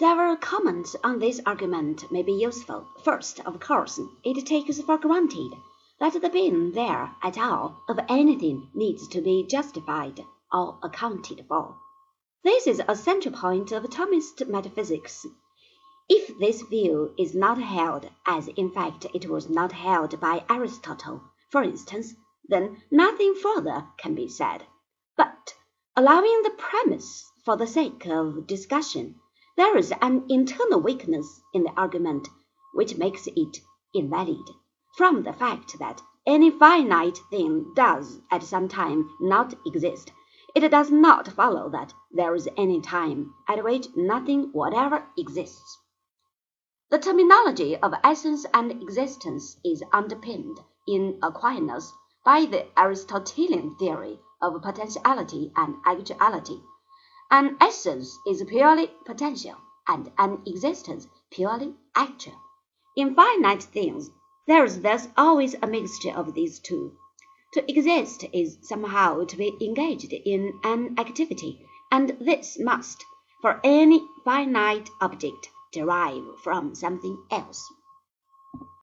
Several comments on this argument may be useful. First, of course, it takes for granted that the being there at all of anything needs to be justified or accounted for. This is a central point of Thomist metaphysics. If this view is not held, as in fact it was not held by Aristotle, for instance, then nothing further can be said. But, allowing the premise for the sake of discussion, there is an internal weakness in the argument which makes it invalid, from the fact that any finite thing does at some time not exist, it does not follow that there is any time at which nothing whatever exists. The terminology of essence and existence is underpinned in Aquinas by the Aristotelian theory of potentiality and actuality. An essence is purely potential, and an existence purely actual. In finite things, there is thus always a mixture of these two. To exist is somehow to be engaged in an activity, and this must, for any finite object, derive from something else.